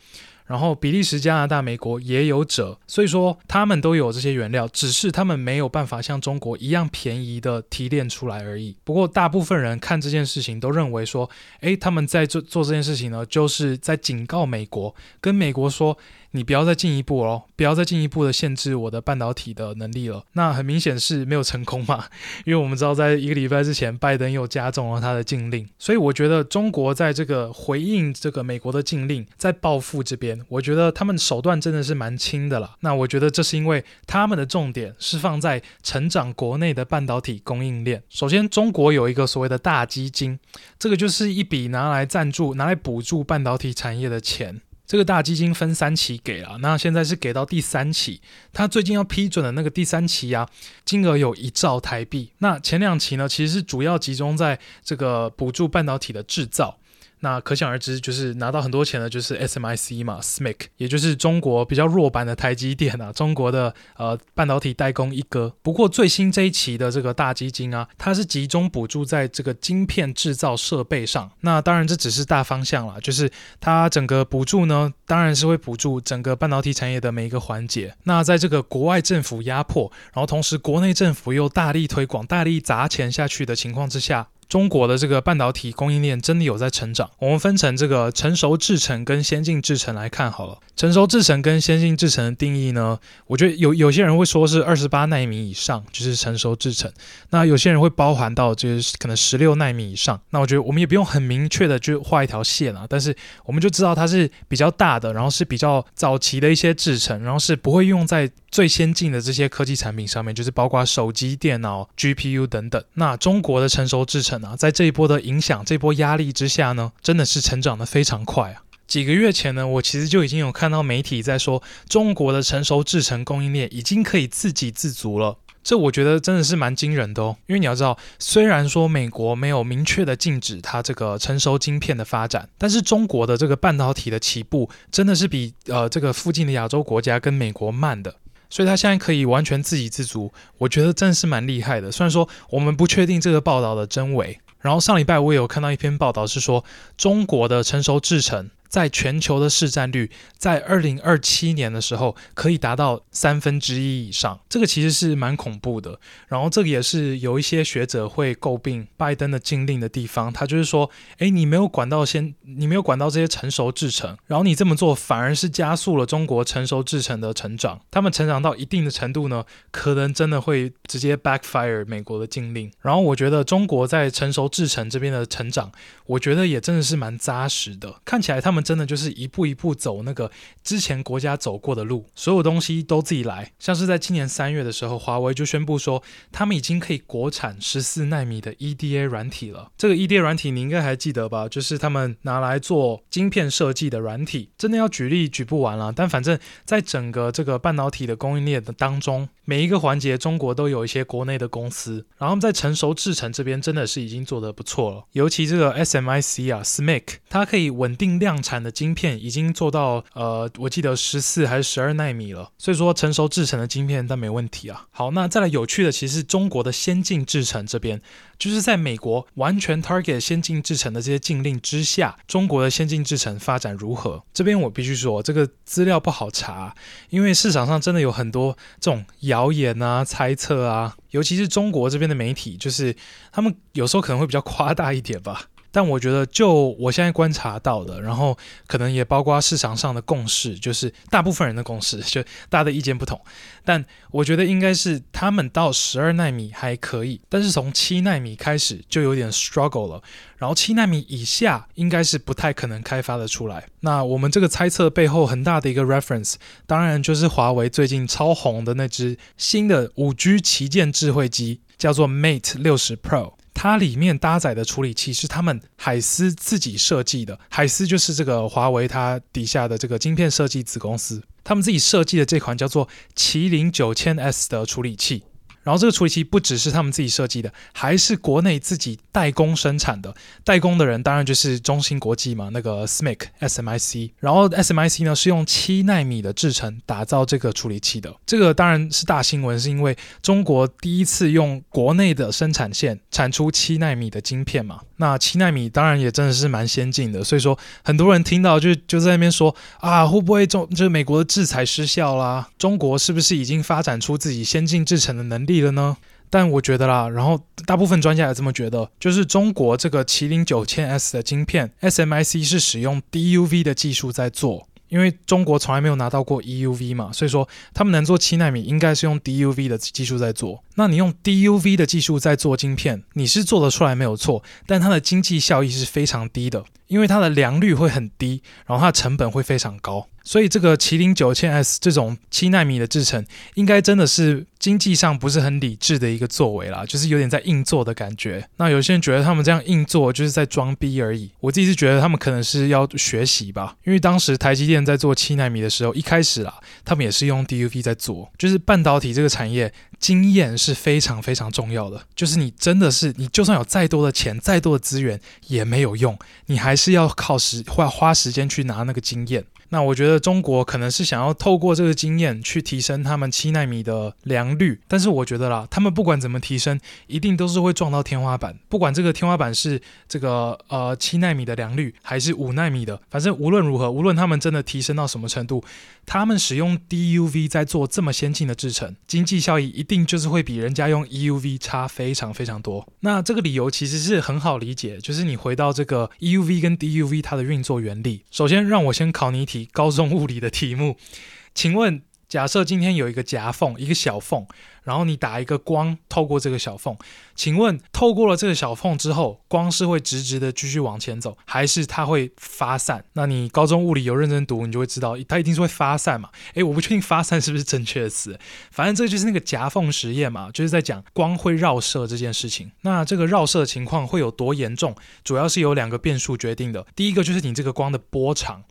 然后比利时、加拿大、美国也有者，所以说他们都有这些原料，只是他们没有办法像中国一样便宜的提炼出来而已。不过大部分人看这件事情都认为说，诶，他们在做做这件事情呢，就是在警告美国，跟美国说。你不要再进一步了，不要再进一步的限制我的半导体的能力了。那很明显是没有成功嘛，[LAUGHS] 因为我们知道，在一个礼拜之前，拜登又加重了他的禁令。所以我觉得中国在这个回应这个美国的禁令，在报复这边，我觉得他们手段真的是蛮轻的了。那我觉得这是因为他们的重点是放在成长国内的半导体供应链。首先，中国有一个所谓的大基金，这个就是一笔拿来赞助、拿来补助半导体产业的钱。这个大基金分三期给啊，那现在是给到第三期，他最近要批准的那个第三期啊，金额有一兆台币。那前两期呢，其实是主要集中在这个补助半导体的制造。那可想而知，就是拿到很多钱的，就是 SMIC 嘛，SMIC，也就是中国比较弱版的台积电啊，中国的呃半导体代工一哥。不过最新这一期的这个大基金啊，它是集中补助在这个晶片制造设备上。那当然这只是大方向啦，就是它整个补助呢，当然是会补助整个半导体产业的每一个环节。那在这个国外政府压迫，然后同时国内政府又大力推广、大力砸钱下去的情况之下。中国的这个半导体供应链真的有在成长。我们分成这个成熟制程跟先进制程来看好了。成熟制程跟先进制程的定义呢，我觉得有有些人会说是二十八纳米以上就是成熟制程，那有些人会包含到就是可能十六纳米以上。那我觉得我们也不用很明确的就画一条线啊，但是我们就知道它是比较大的，然后是比较早期的一些制程，然后是不会用在最先进的这些科技产品上面，就是包括手机、电脑、GPU 等等。那中国的成熟制程。在这一波的影响、这波压力之下呢，真的是成长得非常快啊！几个月前呢，我其实就已经有看到媒体在说，中国的成熟制程供应链已经可以自给自足了。这我觉得真的是蛮惊人的哦，因为你要知道，虽然说美国没有明确的禁止它这个成熟晶片的发展，但是中国的这个半导体的起步真的是比呃这个附近的亚洲国家跟美国慢的。所以他现在可以完全自给自足，我觉得真的是蛮厉害的。虽然说我们不确定这个报道的真伪，然后上礼拜我也有看到一篇报道是说中国的成熟制程。在全球的市占率，在二零二七年的时候可以达到三分之一以上，这个其实是蛮恐怖的。然后这个也是有一些学者会诟病拜登的禁令的地方，他就是说，诶，你没有管到先，你没有管到这些成熟制程，然后你这么做反而是加速了中国成熟制程的成长。他们成长到一定的程度呢，可能真的会直接 backfire 美国的禁令。然后我觉得中国在成熟制程这边的成长，我觉得也真的是蛮扎实的，看起来他们。真的就是一步一步走那个之前国家走过的路，所有东西都自己来。像是在今年三月的时候，华为就宣布说，他们已经可以国产十四纳米的 EDA 软体了。这个 EDA 软体你应该还记得吧？就是他们拿来做晶片设计的软体。真的要举例举不完了，但反正在整个这个半导体的供应链的当中，每一个环节中国都有一些国内的公司，然后在成熟制程这边真的是已经做得不错了。尤其这个 SMIC 啊，SMIC，它可以稳定量产的晶片已经做到呃，我记得十四还是十二纳米了，所以说成熟制程的晶片但没问题啊。好，那再来有趣的，其实是中国的先进制程这边，就是在美国完全 target 先进制程的这些禁令之下，中国的先进制程发展如何？这边我必须说，这个资料不好查，因为市场上真的有很多这种谣言啊、猜测啊，尤其是中国这边的媒体，就是他们有时候可能会比较夸大一点吧。但我觉得，就我现在观察到的，然后可能也包括市场上的共识，就是大部分人的共识，就大家的意见不同。但我觉得应该是他们到十二纳米还可以，但是从七纳米开始就有点 struggle 了。然后七纳米以下应该是不太可能开发的出来。那我们这个猜测背后很大的一个 reference，当然就是华为最近超红的那支新的五 G 旗舰智慧机，叫做 Mate 六十 Pro。它里面搭载的处理器是他们海思自己设计的，海思就是这个华为它底下的这个晶片设计子公司，他们自己设计的这款叫做麒麟九千 S 的处理器。然后这个处理器不只是他们自己设计的，还是国内自己代工生产的。代工的人当然就是中芯国际嘛，那个 SMIC SMIC。然后 SMIC 呢是用七纳米的制程打造这个处理器的。这个当然是大新闻，是因为中国第一次用国内的生产线产出七纳米的晶片嘛。那七纳米当然也真的是蛮先进的，所以说很多人听到就就在那边说啊，会不会中就是美国的制裁失效啦？中国是不是已经发展出自己先进制程的能力了呢？但我觉得啦，然后大部分专家也这么觉得，就是中国这个麒麟九千 S 的晶片，SMIC 是使用 DUV 的技术在做。因为中国从来没有拿到过 EUV 嘛，所以说他们能做七纳米，应该是用 DUV 的技术在做。那你用 DUV 的技术在做晶片，你是做得出来没有错，但它的经济效益是非常低的，因为它的良率会很低，然后它的成本会非常高。所以这个麒麟九千 S 这种七纳米的制程，应该真的是经济上不是很理智的一个作为啦，就是有点在硬做的感觉。那有些人觉得他们这样硬做就是在装逼而已，我自己是觉得他们可能是要学习吧，因为当时台积电在做七奈米的时候，一开始啦，他们也是用 DUV 在做，就是半导体这个产业经验是非常非常重要的，就是你真的是你就算有再多的钱、再多的资源也没有用，你还是要靠时花花时间去拿那个经验。那我觉得中国可能是想要透过这个经验去提升他们七纳米的良率，但是我觉得啦，他们不管怎么提升，一定都是会撞到天花板。不管这个天花板是这个呃七纳米的良率，还是五纳米的，反正无论如何，无论他们真的提升到什么程度，他们使用 DUV 在做这么先进的制程，经济效益一定就是会比人家用 EUV 差非常非常多。那这个理由其实是很好理解，就是你回到这个 EUV 跟 DUV 它的运作原理。首先，让我先考你一题。高中物理的题目，请问，假设今天有一个夹缝，一个小缝，然后你打一个光透过这个小缝，请问透过了这个小缝之后，光是会直直的继续往前走，还是它会发散？那你高中物理有认真读，你就会知道，它一定是会发散嘛。诶，我不确定发散是不是正确的词，反正这就是那个夹缝实验嘛，就是在讲光会绕射这件事情。那这个绕射情况会有多严重？主要是由两个变数决定的，第一个就是你这个光的波长。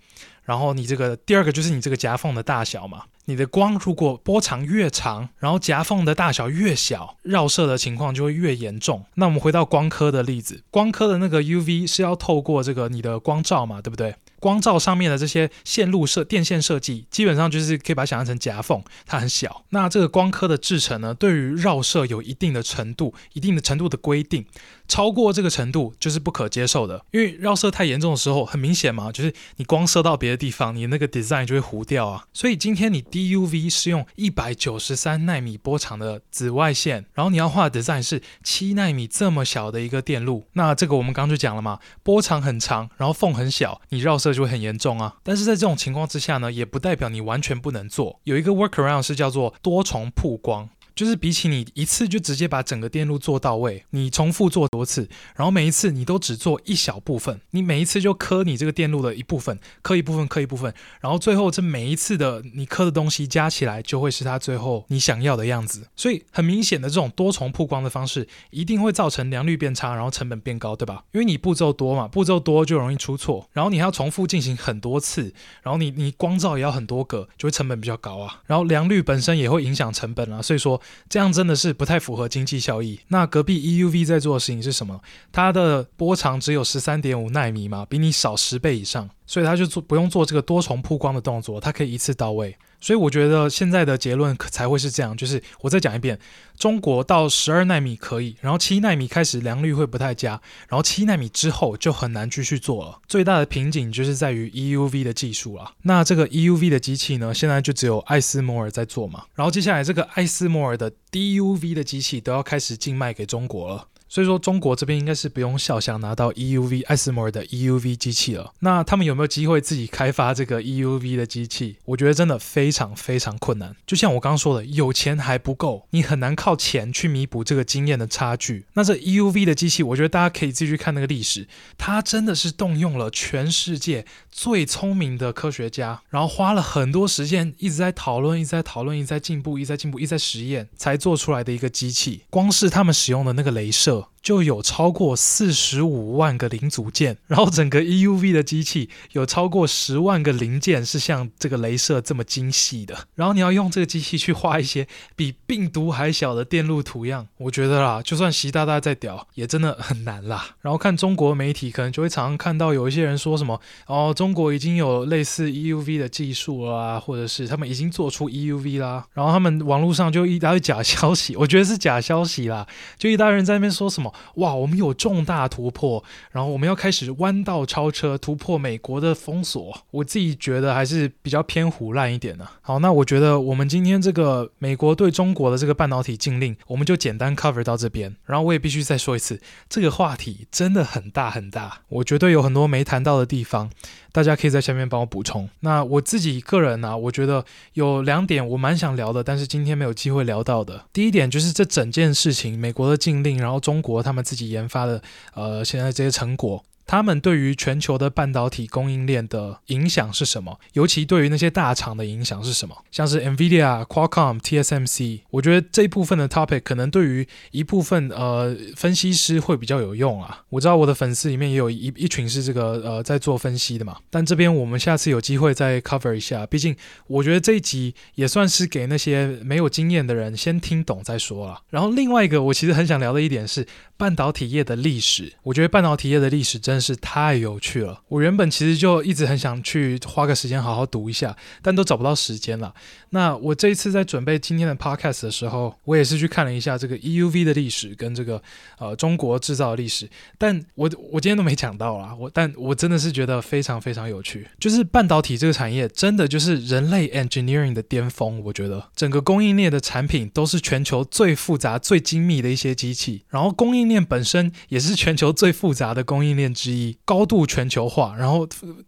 然后你这个第二个就是你这个夹缝的大小嘛，你的光如果波长越长，然后夹缝的大小越小，绕射的情况就会越严重。那我们回到光刻的例子，光刻的那个 UV 是要透过这个你的光罩嘛，对不对？光罩上面的这些线路设电线设计，基本上就是可以把它想象成夹缝，它很小。那这个光刻的制程呢，对于绕射有一定的程度、一定的程度的规定，超过这个程度就是不可接受的。因为绕射太严重的时候，很明显嘛，就是你光射到别的地方，你那个 design 就会糊掉啊。所以今天你 DUV 是用一百九十三纳米波长的紫外线，然后你要画的 design 是七纳米这么小的一个电路，那这个我们刚就讲了嘛，波长很长，然后缝很小，你绕射。就会很严重啊！但是在这种情况之下呢，也不代表你完全不能做。有一个 workaround 是叫做多重曝光。就是比起你一次就直接把整个电路做到位，你重复做多次，然后每一次你都只做一小部分，你每一次就磕你这个电路的一部分，磕一部分，磕一部分，然后最后这每一次的你磕的东西加起来，就会是它最后你想要的样子。所以很明显的这种多重曝光的方式，一定会造成良率变差，然后成本变高，对吧？因为你步骤多嘛，步骤多就容易出错，然后你还要重复进行很多次，然后你你光照也要很多个，就会成本比较高啊。然后良率本身也会影响成本啊，所以说。这样真的是不太符合经济效益。那隔壁 EUV 在做的事情是什么？它的波长只有十三点五纳米嘛，比你少十倍以上，所以它就做不用做这个多重曝光的动作，它可以一次到位。所以我觉得现在的结论才会是这样，就是我再讲一遍，中国到十二纳米可以，然后七纳米开始良率会不太佳，然后七纳米之后就很难继续做了。最大的瓶颈就是在于 EUV 的技术了。那这个 EUV 的机器呢，现在就只有艾斯摩尔在做嘛，然后接下来这个艾斯摩尔的 DUV 的机器都要开始进卖给中国了。所以说，中国这边应该是不用肖想拿到 EUV 艾斯摩尔的 EUV 机器了。那他们有没有机会自己开发这个 EUV 的机器？我觉得真的非常非常困难。就像我刚刚说的，有钱还不够，你很难靠钱去弥补这个经验的差距。那这 EUV 的机器，我觉得大家可以继续看那个历史，它真的是动用了全世界最聪明的科学家，然后花了很多时间一直在讨论，一直在讨论，一直在进步，一直在进步，一直在实验，才做出来的一个机器。光是他们使用的那个镭射。Hello. 就有超过四十五万个零组件，然后整个 EUV 的机器有超过十万个零件是像这个镭射这么精细的，然后你要用这个机器去画一些比病毒还小的电路图样，我觉得啦，就算习大大再屌，也真的很难啦。然后看中国媒体，可能就会常常看到有一些人说什么哦，中国已经有类似 EUV 的技术啦，或者是他们已经做出 EUV 啦，然后他们网络上就一大堆假消息，我觉得是假消息啦，就一大堆人在那边说什么。哇，我们有重大突破，然后我们要开始弯道超车，突破美国的封锁。我自己觉得还是比较偏胡乱一点的。好，那我觉得我们今天这个美国对中国的这个半导体禁令，我们就简单 cover 到这边。然后我也必须再说一次，这个话题真的很大很大，我绝对有很多没谈到的地方。大家可以在下面帮我补充。那我自己个人呢、我觉得有两点我蛮想聊的，但是今天没有机会聊到的。第一点就是这整件事情，美国的禁令，然后中国他们自己研发的，呃，现在这些成果。他们对于全球的半导体供应链的影响是什么？尤其对于那些大厂的影响是什么？像是 NVIDIA、Qualcomm、TSMC，我觉得这一部分的 topic 可能对于一部分呃分析师会比较有用啊。我知道我的粉丝里面也有一一群是这个呃在做分析的嘛，但这边我们下次有机会再 cover 一下。毕竟我觉得这一集也算是给那些没有经验的人先听懂再说啊。然后另外一个我其实很想聊的一点是半导体业的历史，我觉得半导体业的历史真的是太有趣了。我原本其实就一直很想去花个时间好好读一下，但都找不到时间了。那我这一次在准备今天的 podcast 的时候，我也是去看了一下这个 EUV 的历史跟这个呃中国制造的历史。但我我今天都没讲到啦，我但我真的是觉得非常非常有趣。就是半导体这个产业真的就是人类 engineering 的巅峰。我觉得整个供应链的产品都是全球最复杂、最精密的一些机器，然后供应链本身也是全球最复杂的供应链之一。高度全球化，然后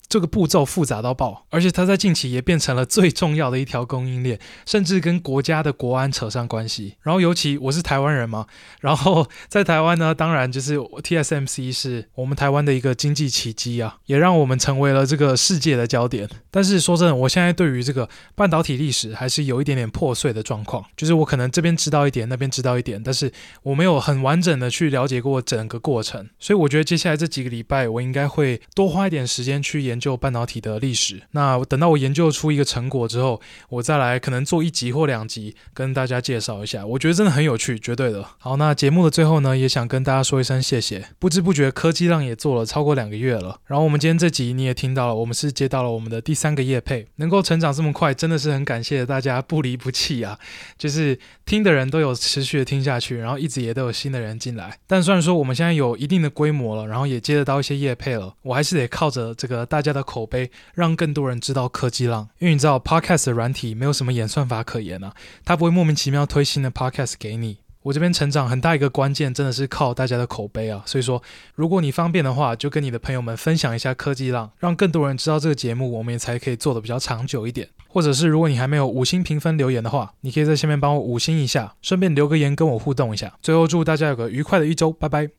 这个步骤复杂到爆，而且它在近期也变成了最重要的一条供应链，甚至跟国家的国安扯上关系。然后尤其我是台湾人嘛，然后在台湾呢，当然就是 TSMC 是我们台湾的一个经济奇迹啊，也让我们成为了这个世界的焦点。但是说真的，我现在对于这个半导体历史还是有一点点破碎的状况，就是我可能这边知道一点，那边知道一点，但是我没有很完整的去 [LAUGHS] 了解过整个过程。所以我觉得接下来这几个礼拜我应。该会多花一点时间去研究半导体的历史。那等到我研究出一个成果之后，我再来可能做一集或两集跟大家介绍一下。我觉得真的很有趣，绝对的。好，那节目的最后呢，也想跟大家说一声谢谢。不知不觉科技浪也做了超过两个月了。然后我们今天这集你也听到了，我们是接到了我们的第三个业配，能够成长这么快，真的是很感谢大家不离不弃啊！就是听的人都有持续的听下去，然后一直也都有新的人进来。但虽然说我们现在有一定的规模了，然后也接得到一些业配了，我还是得靠着这个大家的口碑，让更多人知道科技浪。因为你知道，Podcast 的软体没有什么演算法可言啊，它不会莫名其妙推新的 Podcast 给你。我这边成长很大一个关键，真的是靠大家的口碑啊。所以说，如果你方便的话，就跟你的朋友们分享一下科技浪，让更多人知道这个节目，我们也才可以做得比较长久一点。或者是如果你还没有五星评分留言的话，你可以在下面帮我五星一下，顺便留个言跟我互动一下。最后祝大家有个愉快的一周，拜拜。